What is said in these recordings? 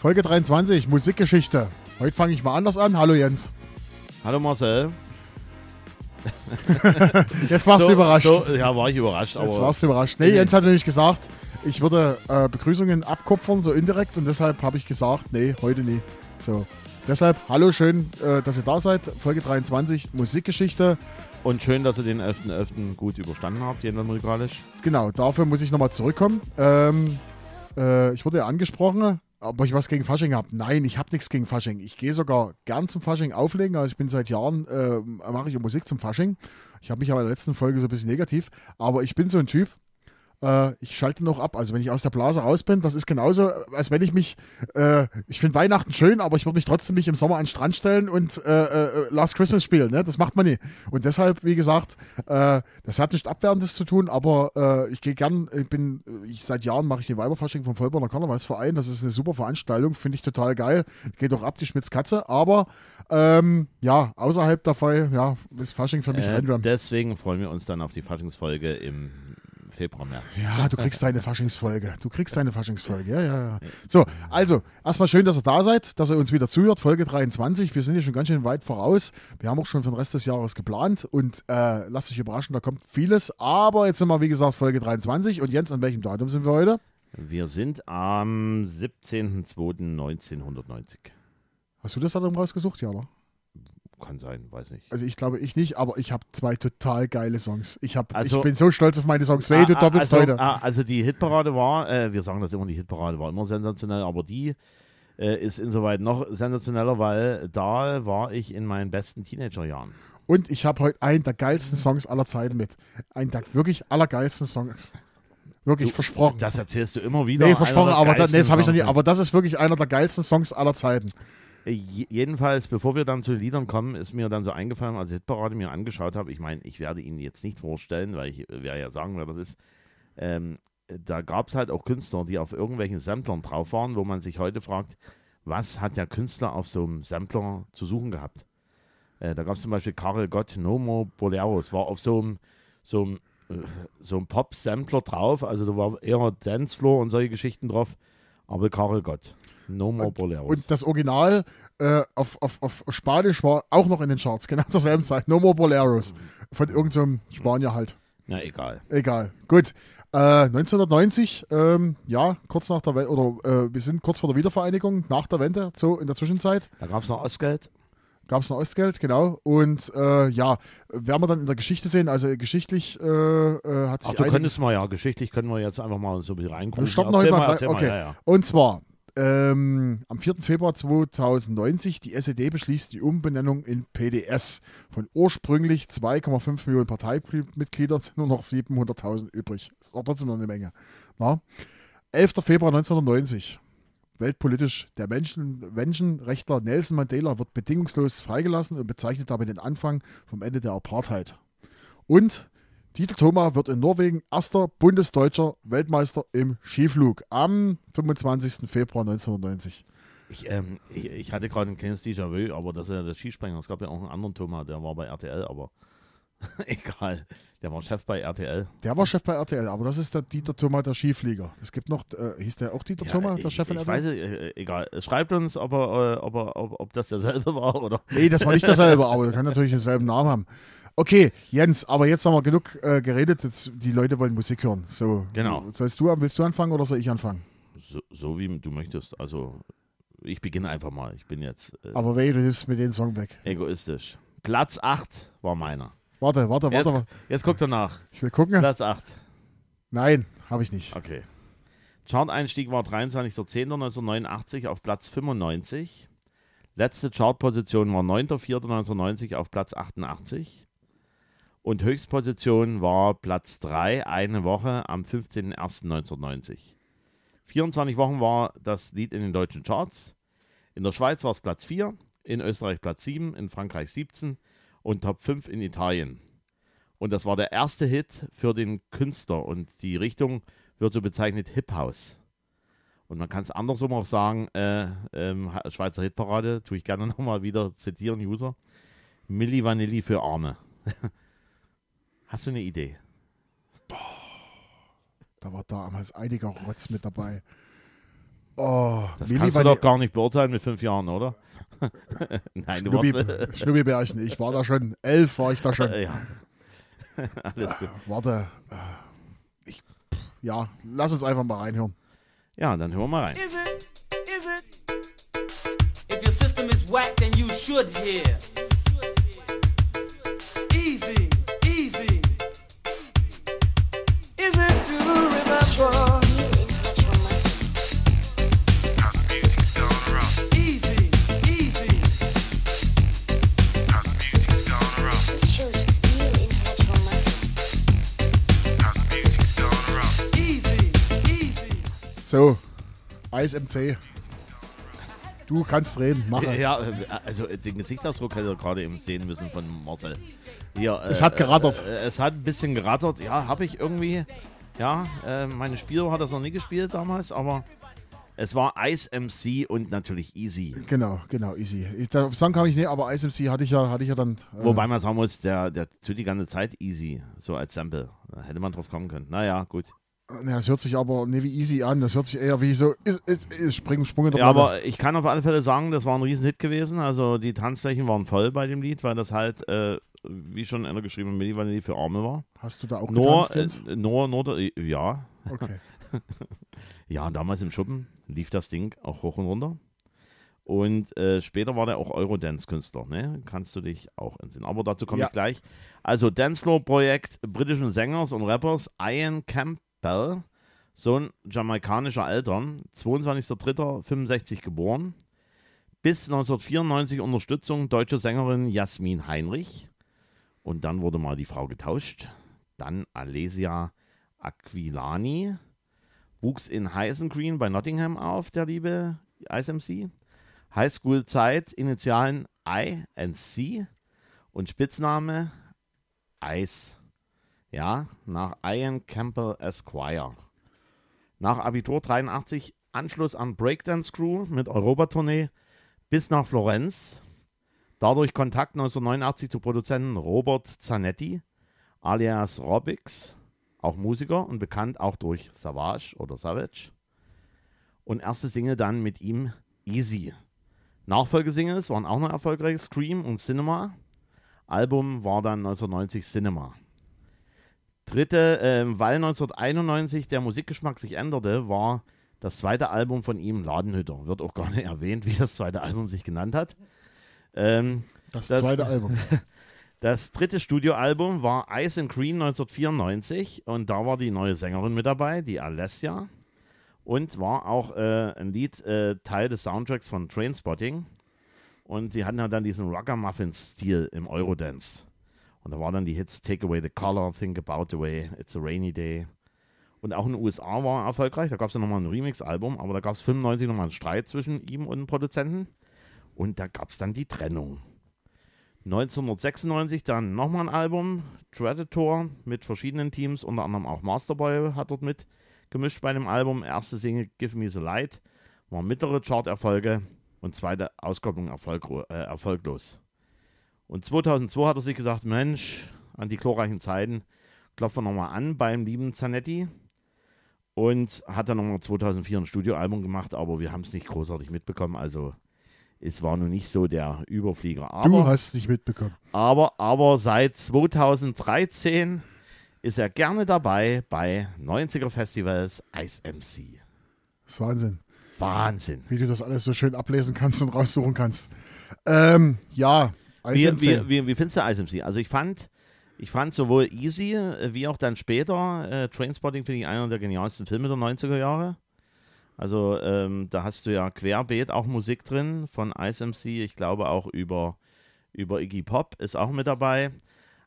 Folge 23, Musikgeschichte. Heute fange ich mal anders an. Hallo Jens. Hallo Marcel. Jetzt warst so, du überrascht. So, ja, war ich überrascht. Jetzt warst du überrascht. Nee, Jens hat nämlich gesagt, ich würde äh, Begrüßungen abkupfern, so indirekt. Und deshalb habe ich gesagt, nee, heute nie. So. Deshalb, hallo, schön, äh, dass ihr da seid. Folge 23, Musikgeschichte. Und schön, dass ihr den 11.11. .11. gut überstanden habt, jedenfalls musikalisch. Genau, dafür muss ich nochmal zurückkommen. Ähm, äh, ich wurde ja angesprochen, ob ich was gegen Fasching habe. Nein, ich habe nichts gegen Fasching. Ich gehe sogar gern zum Fasching auflegen. Also ich bin seit Jahren, äh, mache ich Musik zum Fasching. Ich habe mich aber in der letzten Folge so ein bisschen negativ. Aber ich bin so ein Typ, äh, ich schalte noch ab. Also wenn ich aus der Blase raus bin, das ist genauso, als wenn ich mich, äh, ich finde Weihnachten schön, aber ich würde mich trotzdem nicht im Sommer an den Strand stellen und äh, äh, Last Christmas spielen. Ne? Das macht man nie. Und deshalb, wie gesagt, äh, das hat nicht Abwertendes zu tun, aber äh, ich gehe gern, ich bin, ich, seit Jahren mache ich den Weiberfasching vom Vollborner Karnevalsverein. Das ist eine super Veranstaltung, finde ich total geil. Geht auch ab, die Schmitz-Katze. Aber ähm, ja, außerhalb der Fall, ja, ist Fasching für mich äh, random. Deswegen freuen wir uns dann auf die Faschingsfolge im Februar, März. Ja, du kriegst deine Faschingsfolge. Du kriegst deine Faschingsfolge. Ja, ja, ja. So, also, erstmal schön, dass ihr da seid, dass ihr uns wieder zuhört. Folge 23. Wir sind ja schon ganz schön weit voraus. Wir haben auch schon für den Rest des Jahres geplant und äh, lasst euch überraschen, da kommt vieles. Aber jetzt sind wir, wie gesagt, Folge 23. Und Jens, an welchem Datum sind wir heute? Wir sind am 17.02.1990. Hast du das Datum rausgesucht, ja, oder? Kann sein, weiß nicht. Also ich glaube ich nicht, aber ich habe zwei total geile Songs. Ich, hab, Also- ich bin so stolz auf meine Songs. Weh, du Ah, doppelst also, heute. ah, also die Hitparade war, äh, wir sagen das immer, die Hitparade war immer sensationell, aber die äh, ist insoweit noch sensationeller, weil da war ich in meinen besten Teenagerjahren. Und ich habe heute einen der geilsten Songs aller Zeiten mit. Einen der wirklich allergeilsten Songs. Wirklich, versprochen. Das erzählst du immer wieder. Nee, versprochen, aber da, nee, das habe ich noch nie. Aber das ist wirklich einer der geilsten Songs aller Zeiten. Äh, je- Jedenfalls, bevor wir dann zu den Liedern kommen, ist mir dann so eingefallen, als ich Hitparade mir angeschaut habe, ich meine, ich werde ihn jetzt nicht vorstellen, weil ich werde ja sagen, wer das ist. Ähm, da gab es halt auch Künstler, die auf irgendwelchen Samplern drauf waren, wo man sich heute fragt, was hat der Künstler auf so einem Sampler zu suchen gehabt? Äh, da gab es zum Beispiel Karel Gott, No More Boleros, war auf so einem, so äh, so einem Pop-Sampler drauf, also da war eher Dancefloor und solche Geschichten drauf, aber Karel Gott, No More Boleros. Und das Original äh, auf, auf, auf Spanisch war auch noch in den Charts, genau zur selben Zeit. No More Boleros. Von irgendeinem Spanier halt. Na, egal. Egal. Gut. Äh, 1990, ähm, ja, kurz nach der Wende, oder äh, wir sind kurz vor der Wiedervereinigung, nach der Wende, so in der Zwischenzeit. Da gab es noch Ostgeld. Gab es noch Ostgeld, genau. Und äh, ja, werden wir dann in der Geschichte sehen. Also geschichtlich äh, äh, hat sich Ach, du könntest mal, ja, geschichtlich können wir jetzt einfach mal so ein bisschen reingucken. Wir stoppen noch mal mal, okay. ja, ja. Und zwar ähm, am 4. Februar 2090, die SED beschließt die Umbenennung in PDS. Von ursprünglich 2,5 Millionen Parteimitgliedern sind nur noch 700.000 übrig. Ist auch trotzdem noch eine Menge. Na? 11. Februar 1990. Weltpolitisch. Der Menschen, Menschenrechtler Nelson Mandela wird bedingungslos freigelassen und bezeichnet damit den Anfang vom Ende der Apartheid. Und Dieter Thoma wird in Norwegen erster bundesdeutscher Weltmeister im Skiflug am 25. Februar 1990. Ich, ähm, ich, ich hatte gerade ein kleines Déjà-vu, aber das ist ja der Skispringer. Es gab ja auch einen anderen Thomas, der war bei RTL, aber egal. Der war Chef bei RTL. Der war Chef bei RTL, aber das ist der Dieter Thoma, der Skiflieger. Es gibt noch, äh, hieß der auch Dieter Thoma, der ich, Chef von ich RTL? weiß, äh, egal. Schreibt uns, ob, er, äh, ob, er, ob, ob das derselbe war oder. Nee, das war nicht derselbe, aber er kann natürlich denselben Namen haben. Okay, Jens, aber jetzt haben wir genug äh, geredet. Jetzt, die Leute wollen Musik hören. So, Genau. Sollst du, willst du anfangen oder soll ich anfangen? So, so wie du möchtest. Also, ich beginne einfach mal. Ich bin jetzt äh, Aber weh, du nimmst mir den Song weg. egoistisch. Platz 8 war meiner. Warte, warte, Jetzt, warte. jetzt guckt er nach. Ich will gucken. Platz 8. Nein, habe ich nicht. Okay. Chart-Einstieg war 23.10.1989 auf Platz 95. Letzte Chartposition war 9.04.1990 auf Platz 88. Und Höchstposition war Platz 3, eine Woche am 15.01.1990. 24 Wochen war das Lied in den deutschen Charts. In der Schweiz war es Platz 4, in Österreich Platz 7, in Frankreich 17 und Top 5 in Italien. Und das war der erste Hit für den Künstler und die Richtung wird so bezeichnet Hip House. Und man kann es andersrum auch sagen, äh, ähm, Schweizer Hitparade, tue ich gerne nochmal wieder zitieren, User. Milli Vanilli für Arme. Hast du eine Idee? Da war damals einiger Rotz mit dabei. Oh, Das Mini kannst du doch gar nicht beurteilen mit fünf Jahren, oder? Nein, du Schnubbi, warst. Schnubbibärchen. Ich war da schon, elf war ich da schon. Äh, ja. Alles gut. Warte. äh, Ich, ja, lass uns einfach mal reinhören. Ja, dann hören wir mal rein. Is it? Is it? If your system is whack, then you should hear. So, Eis MC. Du kannst reden, mache. Ja, äh, also äh, den Gesichtsausdruck hätte er gerade eben sehen müssen von Marcel. Hier, Es äh, hat gerattert. Äh, äh, es hat ein bisschen gerattert. Ja, habe ich irgendwie. Ja, äh, meine Spieler hat das noch nie gespielt damals, aber es war Ice MC und natürlich Easy. Genau, genau, easy. Ich, der Song habe ich nicht, aber Ice MC hatte ich ja, hatte ich ja dann. Äh, Wobei man sagen muss, der, der tut die ganze Zeit Easy, so als Sample. Da hätte man drauf kommen können. Naja, gut. Das hört sich aber nicht wie easy an. Das hört sich eher wie so ist, ist, ist, Spring, Sprung in der Ja, Platte. aber ich kann auf alle Fälle sagen, das war ein Riesenhit gewesen. Also die Tanzflächen waren voll bei dem Lied, weil das halt, äh, wie schon einer geschrieben, Milli Vanilli für Arme war. Hast du da auch Nur, getanzt, äh, nur, nur, ja. Okay. Ja, damals im Schuppen lief das Ding auch hoch und runter. Und äh, später war der auch Eurodance-Künstler, ne? Kannst du dich auch entsinnen. Aber dazu komme Ja. ich gleich. Also Dancefloor-Projekt britischen Sängers und Rappers Ian Campbell, Sohn jamaikanischer Eltern, 22.03.65 geboren. Bis 1994 Unterstützung deutsche Sängerin Jasmin Heinrich. Und dann wurde mal die Frau getauscht. Dann Alesia Aquilani. Wuchs in Hyson Green bei Nottingham auf, der liebe ISMC. Highschool-Zeit, Initialen I and C und Spitzname Ice. Ja, nach Ian Campbell Esquire. Nach Abitur 83 Anschluss an Breakdance Crew mit Europatournee bis nach Florenz. Dadurch Kontakt 1989 zu Produzenten Robert Zanetti, alias Robix, auch Musiker und bekannt auch durch Savage oder Savage. Und erste Single dann mit ihm Easy. Nachfolgesingles waren auch noch erfolgreich Scream und Cinema. Album war dann 1990 Cinema. Dritte, ähm, weil 1991 der Musikgeschmack sich änderte, war das zweite Album von ihm Ladenhütter. Wird auch gar nicht erwähnt, wie das zweite Album sich genannt hat. Ähm, Das, das- zweite Album. das dritte Studioalbum war Ice and Green 1994 und da war die neue Sängerin mit dabei, die Alessia. Und war auch äh, ein Lied äh, Teil des Soundtracks von Trainspotting. Und sie hatten ja dann diesen Rocker-Muffin-Stil im Eurodance. Und da waren dann die Hits Take Away the Color, Think About the Way, It's a Rainy Day. Und auch in den USA war er erfolgreich. Da gab es ja nochmal ein Remix-Album, aber da gab es 95 nochmal einen Streit zwischen ihm und dem Produzenten. Und da gab es dann die Trennung. 1996 dann nochmal ein Album, Predator, mit verschiedenen Teams, unter anderem auch Masterboy hat dort mit gemischt bei dem Album. Erste Single Give Me the Light war mittlere Chart-Erfolge und zweite Auskopplung äh, erfolglos. Und 2002 hat er sich gesagt, Mensch, an die glorreichen Zeiten, klopfen wir nochmal an beim lieben Zanetti und hat dann nochmal 2004 ein Studioalbum gemacht, aber wir haben es nicht großartig mitbekommen, also es war nun nicht so der Überflieger. Aber Du hast es nicht mitbekommen. aber, aber seit 2013 ist er gerne dabei bei 90er Festivals Ice MC. Das ist Wahnsinn, Wahnsinn. wie du das alles so schön ablesen kannst und raussuchen kannst. Ähm, ja, ISMC. wie, wie, wie findest du Ice MC? Also ich fand, ich fand sowohl Easy äh, wie auch dann später äh, Trainspotting finde ich einer der genialsten Filme der 90er Jahre. Also ähm, da hast du ja querbeet auch Musik drin von Ice MC. Ich glaube auch über, über Iggy Pop ist auch mit dabei.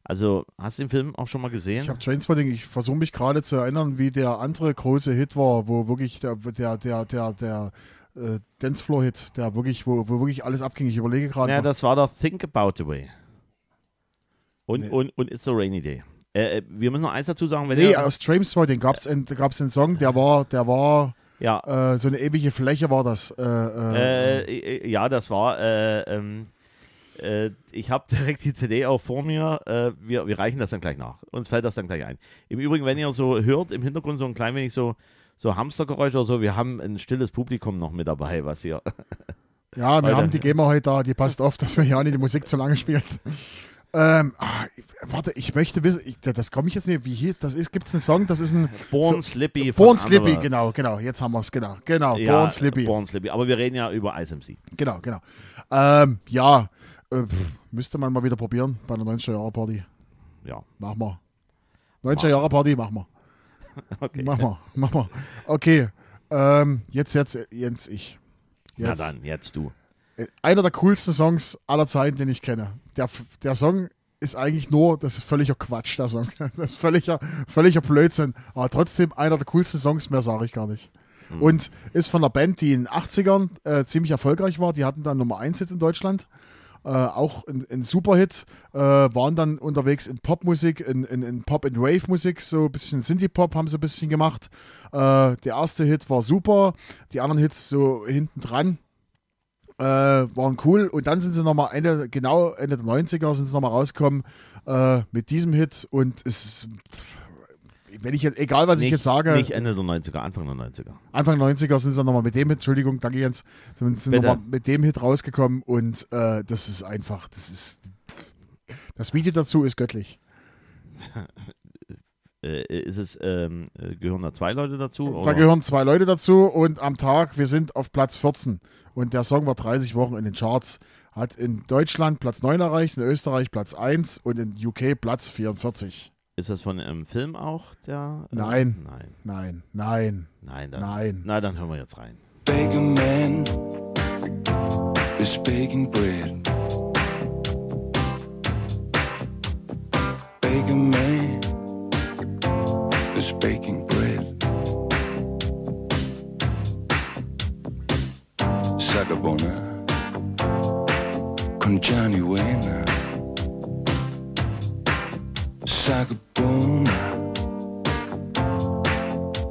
Also hast du den Film auch schon mal gesehen? Ich habe Trainspotting, ich versuche mich gerade zu erinnern, wie der andere große Hit war, wo wirklich der, der, der, der, der äh, Dancefloor-Hit, der wirklich, wo, wo wirklich alles abging. Ich überlege gerade. Ja, das war doch Think About the Way. Und, Nee. und, und It's a Rainy Day. Äh, äh, wir müssen noch eins dazu sagen, wenn nee, ihr, aus Trainspotting gab es einen, einen Song, der war, der war ja, äh, so eine ewige Fläche war das. Äh, äh, äh, ja, das war, äh, ähm, äh, ich habe direkt die CD auch vor mir. Wir, wir reichen das dann gleich nach. Uns fällt das dann gleich ein. Im Übrigen, wenn ihr so hört, im Hintergrund so ein klein wenig so, so Hamstergeräusche oder so. Wir haben ein stilles Publikum noch mit dabei, was hier. Ja, wir Weiter. haben die GEMA heute da, die passt auf, dass wir ja nicht die Musik zu lange spielen. Ähm, ah, warte, ich möchte wissen, ich, das komme ich jetzt nicht, wie hier, das ist, gibt es einen Song, das ist ein Born so, Slippy. Born Slippy, Underworld. genau, genau, jetzt haben wir es, genau, genau, Ja, Born Slippy, Born Slippy. Aber wir reden ja über ISMC. genau, genau. Ähm, ja, äh, müsste man mal wieder probieren bei einer 90er-Jahre-Party, Ja, machen wir. 90er-Jahre-Party, machen wir, okay. machen wir, machen wir. Okay, ähm, jetzt, jetzt, Jens, ich. Na Jetzt. dann, jetzt du. Äh, einer der coolsten Songs aller Zeiten, den ich kenne. Der, der Song ist eigentlich nur, das ist völliger Quatsch, der Song. Das ist völliger, völliger Blödsinn. Aber trotzdem einer der coolsten Songs, mehr sage ich gar nicht. Und ist von einer Band, die in den 80ern äh, ziemlich erfolgreich war. Die hatten dann Nummer 1 Hit in Deutschland. Äh, auch ein, ein Superhit. Äh, waren dann unterwegs in Popmusik, in, in, in Pop- and Wave-Musik, so ein bisschen Synthie-Pop haben sie ein bisschen gemacht. Äh, der erste Hit war super, die anderen Hits so hinten dran äh, waren cool. Und dann sind sie nochmal Ende, genau Ende der 90er sind sie nochmal rausgekommen äh, mit diesem Hit. Und es ist, wenn ich jetzt, egal was ich nicht, jetzt sage, Nicht Ende der 90er, Anfang der 90er. Anfang der 90er sind sie dann nochmal mit dem Hit, Entschuldigung, danke Jens, sind sie Bitte. nochmal mit dem Hit rausgekommen und äh, das ist einfach, das ist, das Video dazu ist göttlich. Äh, ist es, ähm, äh, gehören da zwei Leute dazu? Da oder? gehören zwei Leute dazu und am Tag, wir sind auf Platz 14 und der Song war 30 Wochen in den Charts. Hat in Deutschland Platz 9 erreicht, in Österreich Platz 1 und in UK Platz 44. Ist das von einem Film auch? Der, äh, Nein. Nein, Nein, nein, nein. Dann, nein. Na, dann hören wir jetzt rein. Beggar man is baking bread. Beggar man is baking bread. Sagabona con Johnny Wayne. Sagabona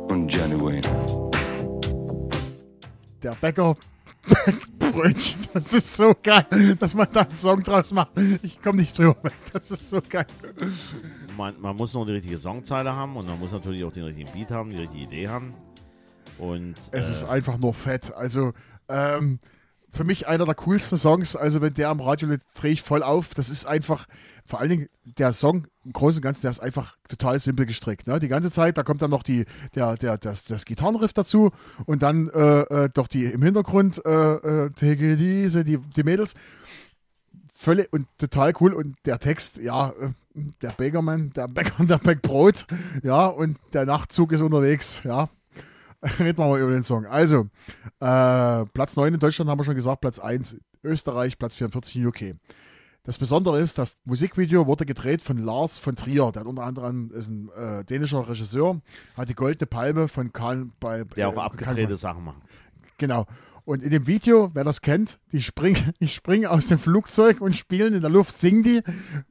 con Johnny Wayne. Der Bäcker Brötchen, das ist so geil, dass man da einen Song draus macht. Ich komme nicht drüber weg, das ist so geil. Man, man muss nur die richtige Songzeile haben und man muss natürlich auch den richtigen Beat haben, die richtige Idee haben. Und Es ist äh, einfach nur fett. Also, ähm, für mich einer der coolsten Songs. Also, wenn der am Radio liegt, drehe ich voll auf. Das ist einfach, vor allen Dingen der Song im Großen und Ganzen, der ist einfach total simpel gestrickt. Ne? Die ganze Zeit, da kommt dann noch die, der, der, das, das Gitarrenriff dazu und dann äh, äh, doch die im Hintergrund, äh, äh, easy, die, die Mädels. Völlig und total cool. Und der Text, ja, äh, der Bäckermann, der Bäcker, der bäckt Brot, ja, und der Nachtzug ist unterwegs, ja. Reden wir mal über den Song. Also, äh, Platz 9 in Deutschland haben wir schon gesagt, Platz 1 Österreich, Platz 44 in UK. Das Besondere ist, das Musikvideo wurde gedreht von Lars von Trier, der unter anderem ist ein äh, dänischer Regisseur, hat die Goldene Palme von Karl bei der auch äh, abgedrehte Sachen macht. Genau. Und in dem Video, wer das kennt, die springen, die springen aus dem Flugzeug und spielen in der Luft, singen die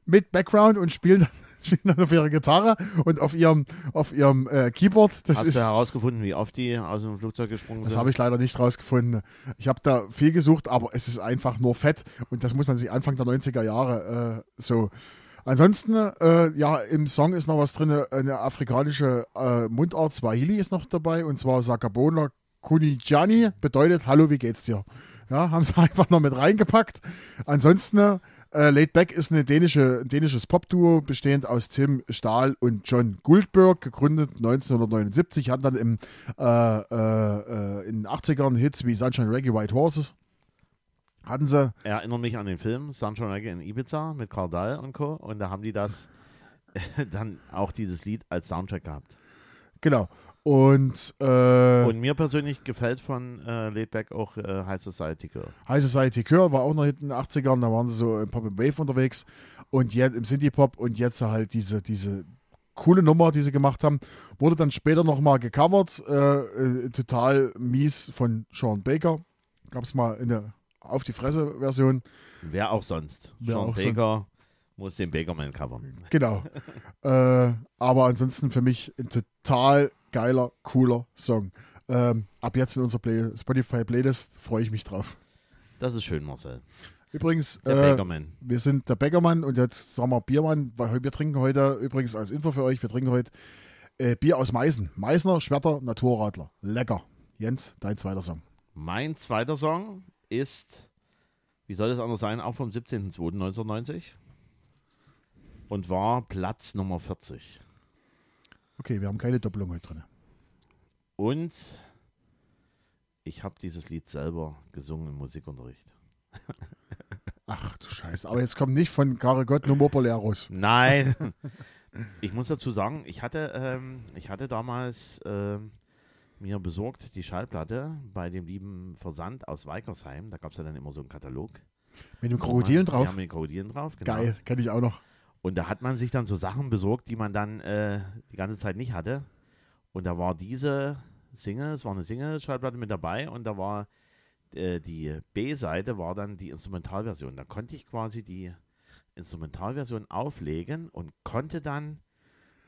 mit Background und spielen, spielen dann auf ihrer Gitarre und auf ihrem, auf ihrem äh, Keyboard. Das Hast ist, du herausgefunden, wie oft die aus dem Flugzeug gesprungen das sind? habe ich leider nicht rausgefunden. Ich habe da viel gesucht, aber es ist einfach nur fett und das muss man sich Anfang der 90er Jahre äh, so. Ansonsten, äh, ja, im Song ist noch was drin, eine afrikanische äh, Mundart, Swahili ist noch dabei und zwar Sakabona Kunijani, bedeutet Hallo, wie geht's dir? Ja, haben sie einfach noch mit reingepackt. Ansonsten, äh, Laid Back ist eine dänische, ein dänisches Popduo, bestehend aus Tim Stahl und John Goldberg, gegründet 1979, hatten dann im, äh, äh, äh, in den 80ern Hits wie Sunshine Reggae, White Horses. Hatten sie, Erinnert mich an den Film Sunshine Reggae in Ibiza mit Karl Dahl und Co. Und da haben die das dann auch dieses Lied als Soundtrack gehabt. genau. Und, äh, Und mir persönlich gefällt von äh, Laidback auch äh, High Society Girl. High Society Chör war auch noch in den 80ern, da waren sie so im Pop and Wave unterwegs und jetzt im Synthie Pop und jetzt halt diese, diese coole Nummer, die sie gemacht haben, wurde dann später nochmal gecovert, äh, äh, total mies von Sean Baker. Gab es mal eine Auf die Fresse Version. Wer auch sonst. Wer Sean auch. Baker muss den Bakerman covern. Genau. äh, aber ansonsten für mich ein total geiler, cooler Song. Ähm, ab jetzt in unserer Play Spotify Playlist freue ich mich drauf. Das ist schön, Marcel. Übrigens, Der äh. Wir sind der Bäckermann und jetzt sagen wir Biermann, weil wir trinken heute, übrigens als Info für euch, wir trinken heute Äh, Bier aus Meißen. Meißner Schwerter Naturradler. Lecker. Jens, dein zweiter Song. Mein zweiter Song ist, wie soll das anders sein, auch vom 17.02.1990 und war Platz Nummer 40. Okay, wir haben keine Doppelung heute drin. Und ich habe dieses Lied selber gesungen im Musikunterricht. Ach du Scheiße. Aber jetzt kommt nicht von Karagott Nummer Poleros. Nein. ich muss dazu sagen, ich hatte, ähm, ich hatte damals ähm, mir besorgt die Schallplatte bei dem lieben Versand aus Weikersheim. Da gab es ja dann immer so einen Katalog. Mit dem Krokodilen Ja, drauf. mit den Krokodilen drauf. Genau. Geil, kenne ich auch noch. Und da hat man sich dann so Sachen besorgt, die man dann äh, die ganze Zeit nicht hatte. Und da war diese Single, es war eine Single-Schallplatte mit dabei und da war äh, die B-Seite war dann die Instrumentalversion. Da konnte ich quasi die Instrumentalversion auflegen und konnte dann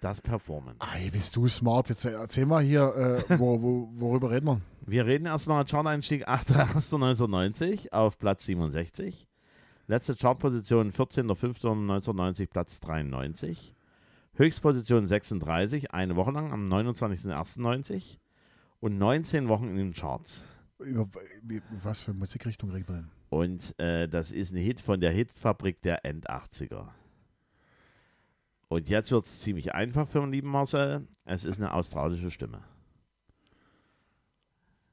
das performen. Ei, bist du smart. Jetzt erzähl mal hier, äh, wo, wo, worüber reden wir? Wir reden erstmal Chart-Einstieg 8.1.1990 auf Platz 67. Letzte Chartposition 14.05.1990, Platz 93. Höchstposition 36, eine Woche lang am 29.01.90 und 19 Wochen in den Charts. Über, was für Musikrichtung reden wir denn? Und äh, das ist ein Hit von der Hitfabrik der End-80er. Und jetzt wird es ziemlich einfach für den lieben Marcel. Es ist eine australische Stimme.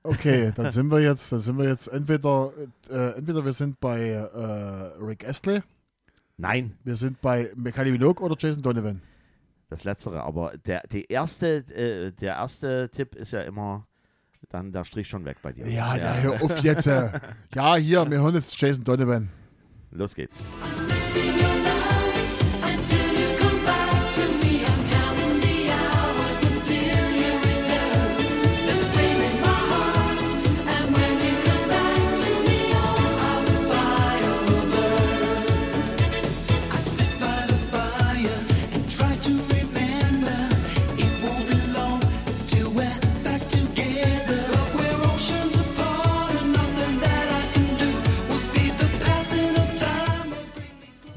Okay, dann sind wir jetzt, dann sind wir jetzt entweder, äh, entweder wir sind bei äh, Rick Astley, Nein, wir sind bei Kylie Minogue oder Jason Donovan. das Letztere. Aber der, die erste, äh, der erste Tipp ist ja immer dann der Strich schon weg bei dir. Ja, ja, hör auf jetzt. Äh. Ja, hier, wir hören jetzt Jason Donovan. Los geht's.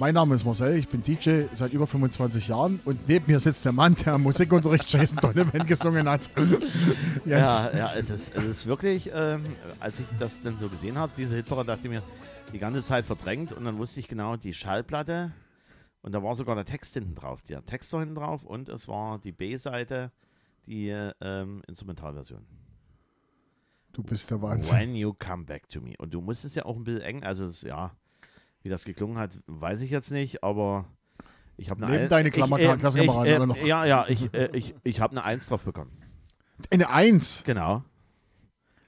Mein Name ist Marcel, ich bin DJ seit über 25 Jahren und neben mir sitzt der Mann, der im Musikunterricht Jason Donovan gesungen hat. Ja, ja, es ist, es ist wirklich, ähm, als ich das dann so gesehen habe, diese Hitparade, dachte ich mir, die ganze Zeit verdrängt und dann wusste ich genau, die Schallplatte und da war sogar der Text hinten drauf, der Text war hinten drauf und es war die B-Seite, die ähm, Instrumentalversion. du bist der Wahnsinn. When you come back to me. Und du musstest ja auch ein bisschen eng, also ja, wie das geklungen hat, weiß ich jetzt nicht, aber ich habe eine Neben deine Klassenkameraden äh, noch. Ja, ja, ich, äh, ich, ich habe eine Eins drauf bekommen. Eine Eins. Genau.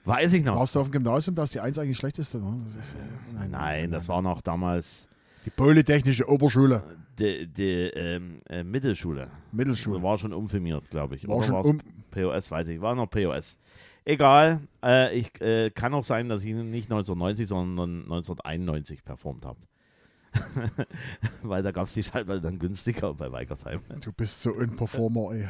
Weiß ich noch. Warst du auf dem Gymnasium, dass die Eins eigentlich schlechteste war? Das ist, äh, Nein, das war noch damals Die Polytechnische Oberschule, die, die ähm, äh, Mittelschule. Mittelschule. War schon umfirmiert, glaube ich. War Oder schon um. POS, weiß ich. War noch POS. Egal. Äh, ich äh, kann auch sein, dass ich nicht 1990, sondern 1991 performt habe. Weil da gab es die Schallplatte dann günstiger bei Weikersheim. Du bist so ein Performer, ey.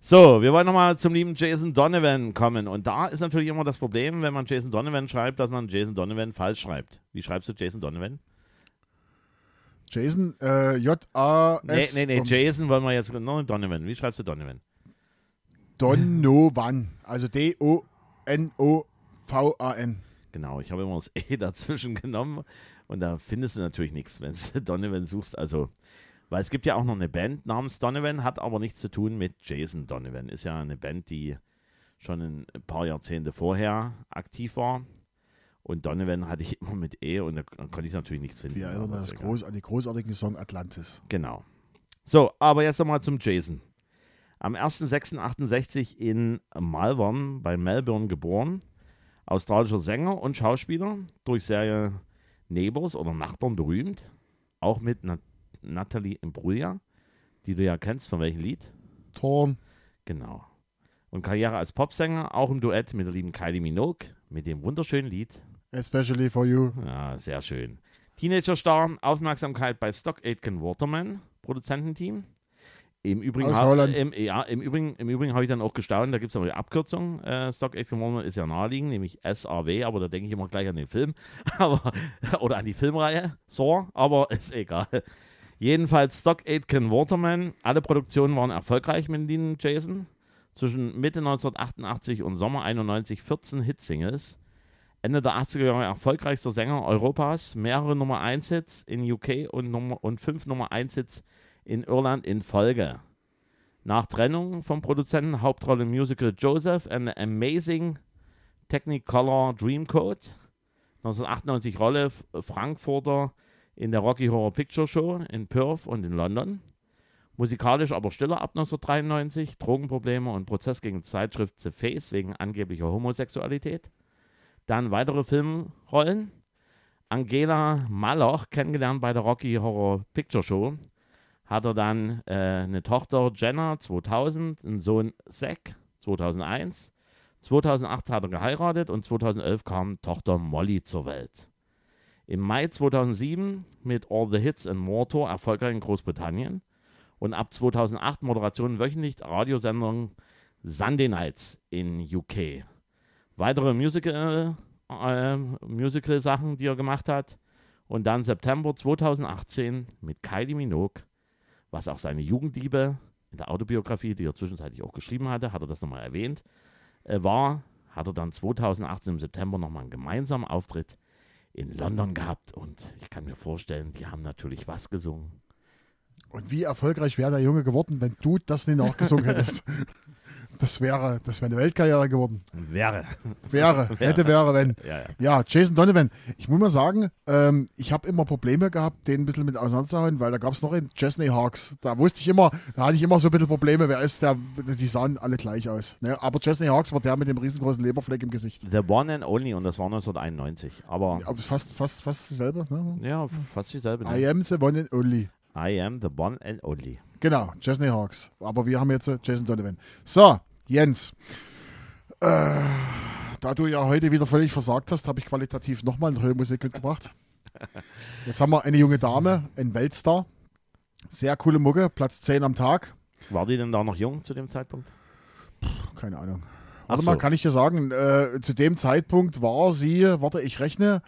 So, wir wollen nochmal zum lieben Jason Donovan kommen. Und da ist natürlich immer das Problem, wenn man Jason Donovan schreibt, dass man Jason Donovan falsch schreibt. Wie schreibst du Jason Donovan? Jason, äh, J-A-S. Nee, nee, nee, Jason wollen wir jetzt. No, Donovan. Wie schreibst du Donovan? Donovan. Also D-O-N-O-V-A-N. Genau, ich habe immer das E dazwischen genommen und da findest du natürlich nichts, wenn du Donovan suchst. Also, weil es gibt ja auch noch eine Band namens Donovan, hat aber nichts zu tun mit Jason Donovan. Ist ja eine Band, die schon ein paar Jahrzehnte vorher aktiv war. Und Donovan hatte ich immer mit E und da konnte ich natürlich nichts finden. Wir erinnern uns groß an den großartigen Song Atlantis. Genau. So, aber jetzt nochmal zum Jason. Am 1.6.68 in Malvern bei Melbourne geboren. Australischer Sänger und Schauspieler, durch Serie Neighbours oder Nachbarn berühmt. Auch mit Nat Natalie Imbruglia, die du ja kennst, von welchem Lied? Torn. Genau. Und Karriere als Popsänger, auch im Duett mit der lieben Kylie Minogue, mit dem wunderschönen Lied Especially for you. ja, sehr schön. Teenager-Star, Aufmerksamkeit bei Stock Aitken Waterman, Produzententeam. Im Übrigen, Aus Holland. Im, ja, im Übrigen, im Übrigen habe ich dann auch gestaunt, da gibt es aber die Abkürzung. Äh, Stock Aitken Waterman ist ja naheliegend, nämlich SAW, aber da denke ich immer gleich an den Film aber, oder an die Filmreihe, Saw, aber ist egal. Jedenfalls Stock Aitken Waterman. Alle Produktionen waren erfolgreich mit Dean Jason. Zwischen Mitte 1988 und Sommer 91 14 Hitsingles. Ende der 80er Jahre erfolgreichster Sänger Europas. Mehrere Nummer 1 Hits in UK und, Nummer, und fünf Nummer 1 Hits in Irland in Folge. Nach Trennung vom Produzenten Hauptrolle im Musical Joseph and the Amazing Technicolor Dreamcoat. 1998 Rolle Frankfurter in der Rocky Horror Picture Show in Perth und in London. Musikalisch aber stiller ab 1993. Drogenprobleme und Prozess gegen Zeitschrift The Face wegen angeblicher Homosexualität. Dann weitere Filmrollen. Angela Maloch, kennengelernt bei der Rocky Horror Picture Show, hat er dann äh, eine Tochter Jenna 2000, einen Sohn Zack 2001. 2008 hat er geheiratet und 2011 kam Tochter Molly zur Welt. Im Mai 2007 mit All the Hits and More Tour erfolgreich in Großbritannien und ab 2008 Moderation wöchentlich Radiosendung Sunday Nights in UK. Weitere Musical, äh, Musical Sachen, die er gemacht hat. Und dann September 2018 mit Kylie Minogue, was auch seine Jugendliebe in der Autobiografie, die er zwischenzeitlich auch geschrieben hatte, hat er das nochmal erwähnt, äh, war, hat er dann 2018 im September nochmal einen gemeinsamen Auftritt in London gehabt. Und ich kann mir vorstellen, die haben natürlich was gesungen. Und wie erfolgreich wäre der Junge geworden, wenn du das nicht nachgesungen hättest? Das wäre, das wäre eine Weltkarriere geworden. Wäre. Wäre, hätte, wäre, wenn. Ja, ja. Ja, Jason Donovan. Ich muss mal sagen, ähm, ich habe immer Probleme gehabt, den ein bisschen mit auseinanderzuhauen, weil da gab es noch einen Chesney Hawks. Da wusste ich immer, da hatte ich immer so ein bisschen Probleme, wer ist der, die sahen alle gleich aus. Ne? Aber Chesney Hawks war der mit dem riesengroßen Leberfleck im Gesicht. The One and Only und das war 1991. Aber Aber fast, fast, fast dasselbe. Ne? ja, fast dieselbe. I Ne? am the one and only. I am the one and only. Genau, Chesney Hawks. Aber wir haben jetzt äh, Jason Donovan. So, Jens. Äh, da du ja heute wieder völlig versagt hast, habe ich qualitativ nochmal eine Musik mitgebracht. Jetzt haben wir eine junge Dame, ein Weltstar. Sehr coole Mucke, Platz 10 am Tag. War die denn da noch jung zu dem Zeitpunkt? Keine Ahnung. Warte so. mal, kann ich dir sagen, äh, zu dem Zeitpunkt war sie, warte, ich rechne,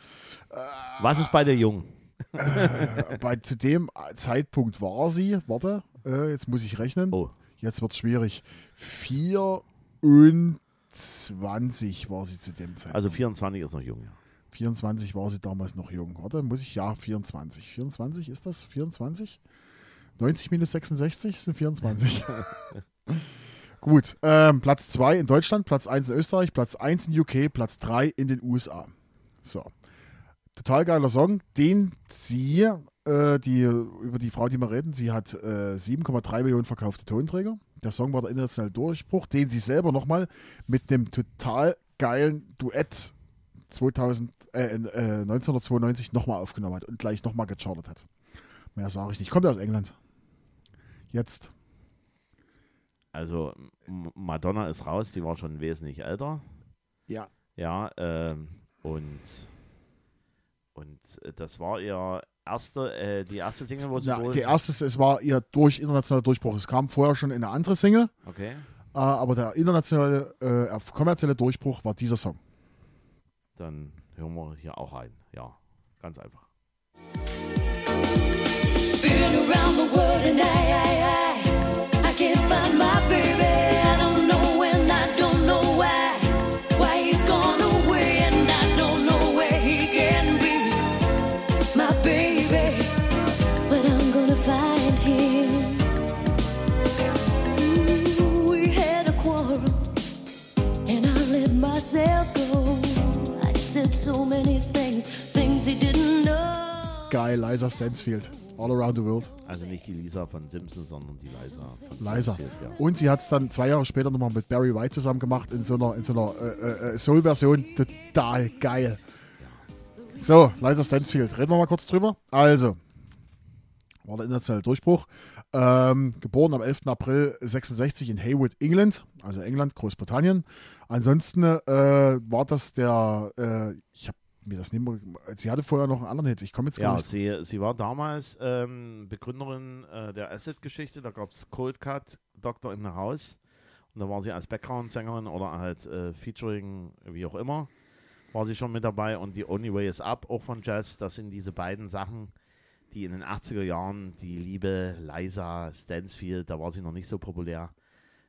Was ist bei der Jung? äh, bei, zu dem Zeitpunkt war sie, warte, äh, jetzt muss ich rechnen. Oh, Jetzt wird es schwierig. 24 war sie zu dem Zeitpunkt. also 24 ist noch jung. Ja. 24 war sie damals noch jung. Warte, muss ich, ja, 24. 24 ist das? 24? 90 minus 66 sind 24. Gut, ähm, Platz 2 in Deutschland, Platz 1 in Österreich, Platz 1 in UK, Platz 3 in den USA. So. Total geiler Song, den sie, äh, die, über die Frau, die wir reden, sie hat äh, 7,3 Millionen verkaufte Tonträger. Der Song war der internationale Durchbruch, den sie selber nochmal mit dem total geilen Duett 2000, äh, äh, 1992 nochmal aufgenommen hat und gleich nochmal gechartet hat. Mehr sage ich nicht. Kommt aus England. Jetzt. Also Madonna ist raus, die war schon wesentlich älter. Ja. Ja, ähm, und, und äh, das war ihr erste, äh, die erste Single, wo sie wohl... die erste, es war ihr durch internationaler Durchbruch. Es kam vorher schon eine andere Single, Okay. äh, aber der internationale äh, kommerzielle Durchbruch war dieser Song. Dann hören wir hier auch rein. Ja, ganz einfach. Geil, Liza Stansfield. All Around the World. Also nicht die Lisa von Simpsons, sondern die Liza von Liza. Ja. Und sie hat es dann zwei Jahre später nochmal mit Barry White zusammen gemacht in so einer, in so einer äh, äh, Soul-Version. Total geil. So, Liza Stansfield. Reden wir mal kurz drüber. Also, war der internationale Durchbruch. Ähm, geboren am 11. April 66 in Haywood, England, also England, Großbritannien. Ansonsten äh, war das der, äh, ich habe mir das nicht mehr, sie hatte vorher noch einen anderen Hit. Ich komme jetzt gar Ja, nicht. sie, sie war damals ähm, Begründerin äh, der Acid-Geschichte. Da gab es Cold Cut, Doctor in the House. Und da war sie als Background-Sängerin oder halt äh, Featuring, wie auch immer, war sie schon mit dabei. Und die Only Way is Up, auch von Jazz. Das sind diese beiden Sachen, die in den 80er Jahren die liebe Liza Stansfield, da war sie noch nicht so populär,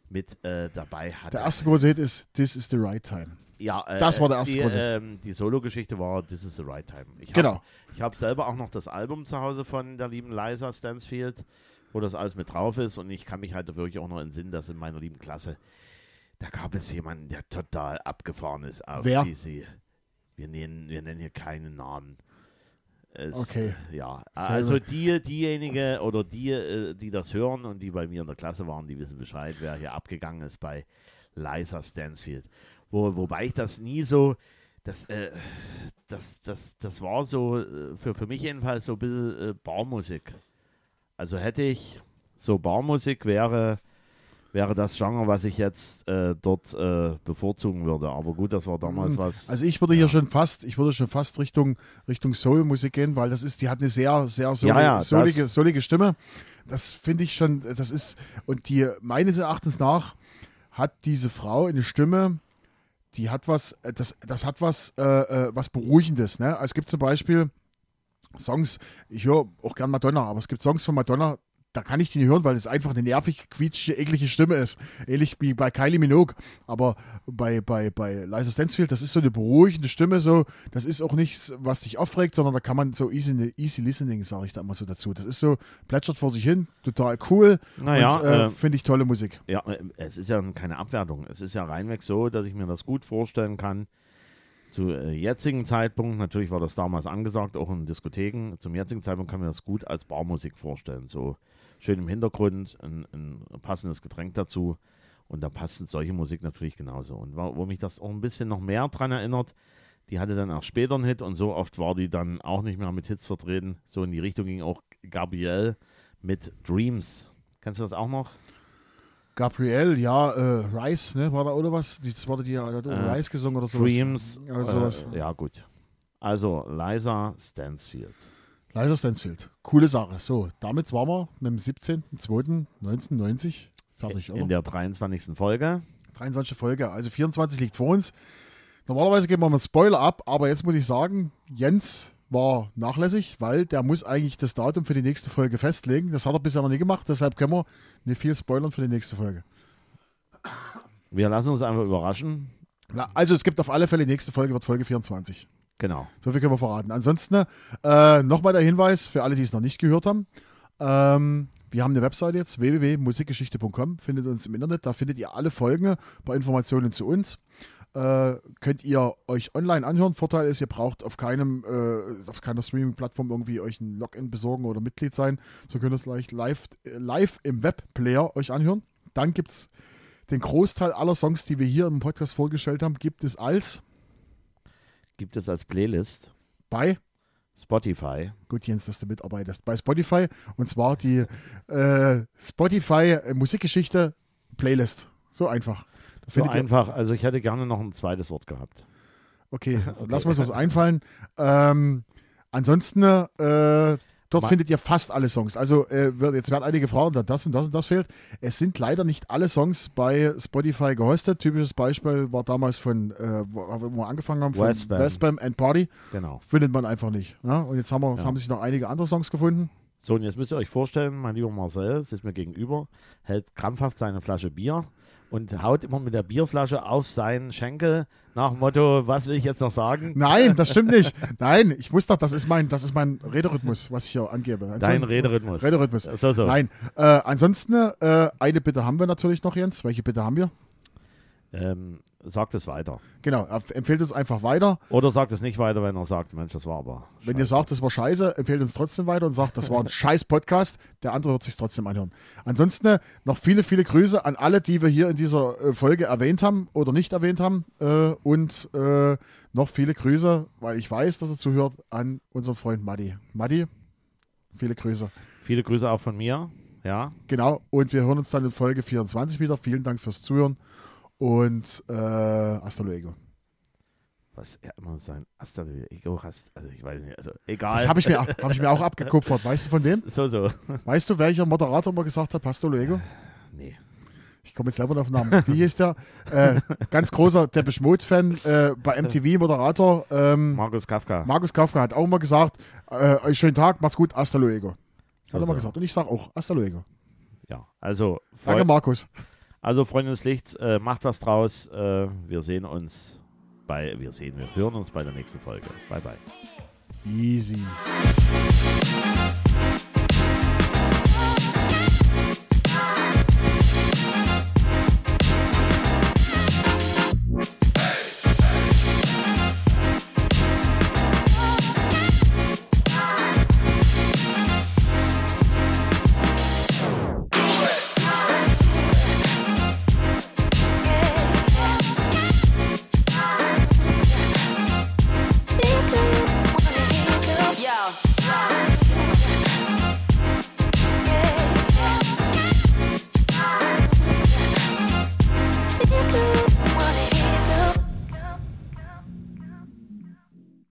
mit äh, dabei hatte. Der erste große Hit ist This is the right time. Ja, äh, Das war der erste die, große. ähm, die Solo-Geschichte war This is the right time. Ich Genau. Hab, ich habe selber auch noch das Album zu Hause von der lieben Liza Stansfield, wo das alles mit drauf ist und ich kann mich halt wirklich auch noch entsinnen, dass in meiner lieben Klasse, da gab es jemanden, der total abgefahren ist auf Wer? diese. Wir nennen, wir nennen hier keinen Namen. Es, Okay. Ja, also die, diejenige oder die, äh, die das hören und die bei mir in der Klasse waren, die wissen Bescheid, wer hier abgegangen ist bei Liza Stansfield. Wo, wobei ich das nie so, das, äh, das, das, das war so, äh, für, für mich jedenfalls so ein bisschen äh, Barmusik. Also hätte ich so Barmusik wäre, wäre das Genre, was ich jetzt äh, dort äh, bevorzugen würde. Aber gut, das war damals was. Also ich würde hier schon fast, ich würde schon fast Richtung, Richtung Soul-Musik gehen, weil das ist, die hat eine sehr, sehr solige, Ja, ja, solige, solige Stimme. Das finde ich schon, das ist, und die, meines Erachtens nach, hat diese Frau eine Stimme, die hat was, äh, das, das hat was, äh, äh, was Beruhigendes. Ne? Also Es gibt zum Beispiel Songs, ich höre auch gern Madonna, aber es gibt Songs von Madonna, da kann ich die nicht hören, weil es einfach eine nervig, quietschige, eklige Stimme ist. Ähnlich wie bei Kylie Minogue. Aber bei, bei, bei Liza Stansfield, das ist so eine beruhigende Stimme, so, das ist auch nichts, was dich aufregt, sondern da kann man so easy, easy listening, sage ich da immer so dazu. Das ist so, plätschert vor sich hin, total cool. Naja, und, äh, äh, finde ich tolle Musik. Ja, äh, es ist ja keine Abwertung. Es ist ja reinweg so, dass ich mir das gut vorstellen kann. Zu äh, jetzigen Zeitpunkt, natürlich war das damals angesagt, auch in Diskotheken, zum jetzigen Zeitpunkt kann man das gut als Barmusik vorstellen. So schön im Hintergrund, ein, ein passendes Getränk dazu und da passt solche Musik natürlich genauso. Und wa- wo mich das auch ein bisschen noch mehr dran erinnert, die hatte dann auch später einen Hit und so oft war die dann auch nicht mehr mit Hits vertreten. So in die Richtung ging auch Gabrielle mit Dreams. Kennst du das auch noch? Gabrielle, ja, äh, Rice, ne, war da oder was? Die, das war die, hat Äh, Rice gesungen oder sowas. Dreams. Ja, sowas. Äh, ja, gut. Also, Liza Stansfield. Liza Stansfield. Coole Sache. So, damit waren wir mit dem 17.02.1990 fertig, oder? In der 23. Folge. 23. Folge. Also 24 liegt vor uns. Normalerweise geben wir mal einen Spoiler ab, aber jetzt muss ich sagen, Jens war nachlässig, weil der muss eigentlich das Datum für die nächste Folge festlegen. Das hat er bisher noch nie gemacht, deshalb können wir nicht viel spoilern für die nächste Folge. Wir lassen uns einfach überraschen. Na, Also es gibt auf alle Fälle, die nächste Folge wird Folge 24. Genau. So viel können wir verraten. Ansonsten äh, nochmal der Hinweis für alle, die es noch nicht gehört haben. Ähm, wir haben eine Webseite jetzt, www.musikgeschichte.com, findet uns im Internet. Da findet ihr alle Folgen, ein paar Informationen zu uns. Äh, könnt ihr euch online anhören. Vorteil ist, ihr braucht auf keinem, äh, auf keiner Streaming-Plattform irgendwie euch ein Login besorgen oder Mitglied sein. So könnt ihr es gleich live, live im Webplayer euch anhören. Dann gibt es den Großteil aller Songs, die wir hier im Podcast vorgestellt haben, gibt es als Gibt es als Playlist bei Spotify. Gut, Jens, dass du mitarbeitest. Bei Spotify. Und zwar die äh, Spotify äh, Musikgeschichte Playlist. So einfach. Da So einfach. Also, ich hätte gerne noch ein zweites Wort gehabt. okay, lassen wir uns was einfallen. Ähm, ansonsten, äh, dort Ma- findet ihr fast alle Songs. Also, äh, jetzt werden einige fragen, da das und das und das fehlt. Es sind leider nicht alle Songs bei Spotify gehostet. Typisches Beispiel war damals von, äh, wo wir angefangen haben, von Westbam. Westbam and Party. Genau. Findet man einfach nicht. Ja? Und jetzt haben, wir, Ja. haben sich noch einige andere Songs gefunden. So, und jetzt müsst ihr euch vorstellen, mein lieber Marcel sitzt mir gegenüber, hält krampfhaft seine Flasche Bier und haut immer mit der Bierflasche auf seinen Schenkel nach dem Motto, was will ich jetzt noch sagen? Nein, das stimmt nicht. Nein, ich muss doch, das ist mein, das ist mein Rederhythmus, was ich hier angebe. Dein Rederhythmus. Rederhythmus. So, so. Nein, äh, ansonsten, äh, eine Bitte haben wir natürlich noch, Jens. Welche Bitte haben wir? Ähm, sagt es weiter. Genau, empf- empfehlt uns einfach weiter. Oder sagt es nicht weiter, wenn er sagt, Mensch, das war aber. Wenn ihr scheiße. sagt, das war scheiße, empfehlt uns trotzdem weiter und sagt, das war ein scheiß Podcast. Der andere wird sich trotzdem anhören. Ansonsten äh, noch viele, viele Grüße an alle, die wir hier in dieser äh, Folge erwähnt haben oder nicht erwähnt haben. Äh, und noch viele Grüße, weil ich weiß, dass er zuhört, an unseren Freund Matti. Matti, viele Grüße. Viele Grüße auch von mir. Ja, Genau, und wir hören uns dann in Folge 24 wieder. Vielen Dank fürs Zuhören und äh, hasta luego. was er immer sein Hasta Ego hast. Also ich weiß nicht, also egal. Das habe ich, mir- hab ich mir auch abgekupfert. Weißt du von wem? So, so. Weißt du, welcher Moderator mal gesagt hat, hasta luego? Nee. Ich komme jetzt selber nicht auf den Namen. Wie hieß der? Äh, ganz großer Depeche Mode-Fan äh, bei MTV, Moderator. Ähm, Markus Kafka. Markus Kafka hat auch mal gesagt, äh, euch schönen Tag, macht's gut, hasta luego. Hat er So, mal so. gesagt. Und ich sage auch, hasta luego. ja, also, Danke, Markus. Also Freunde des Lichts, äh, macht was draus. Äh, wir sehen uns bei, wir sehen, wir hören uns bei der nächsten Folge. Bye, bye. Easy.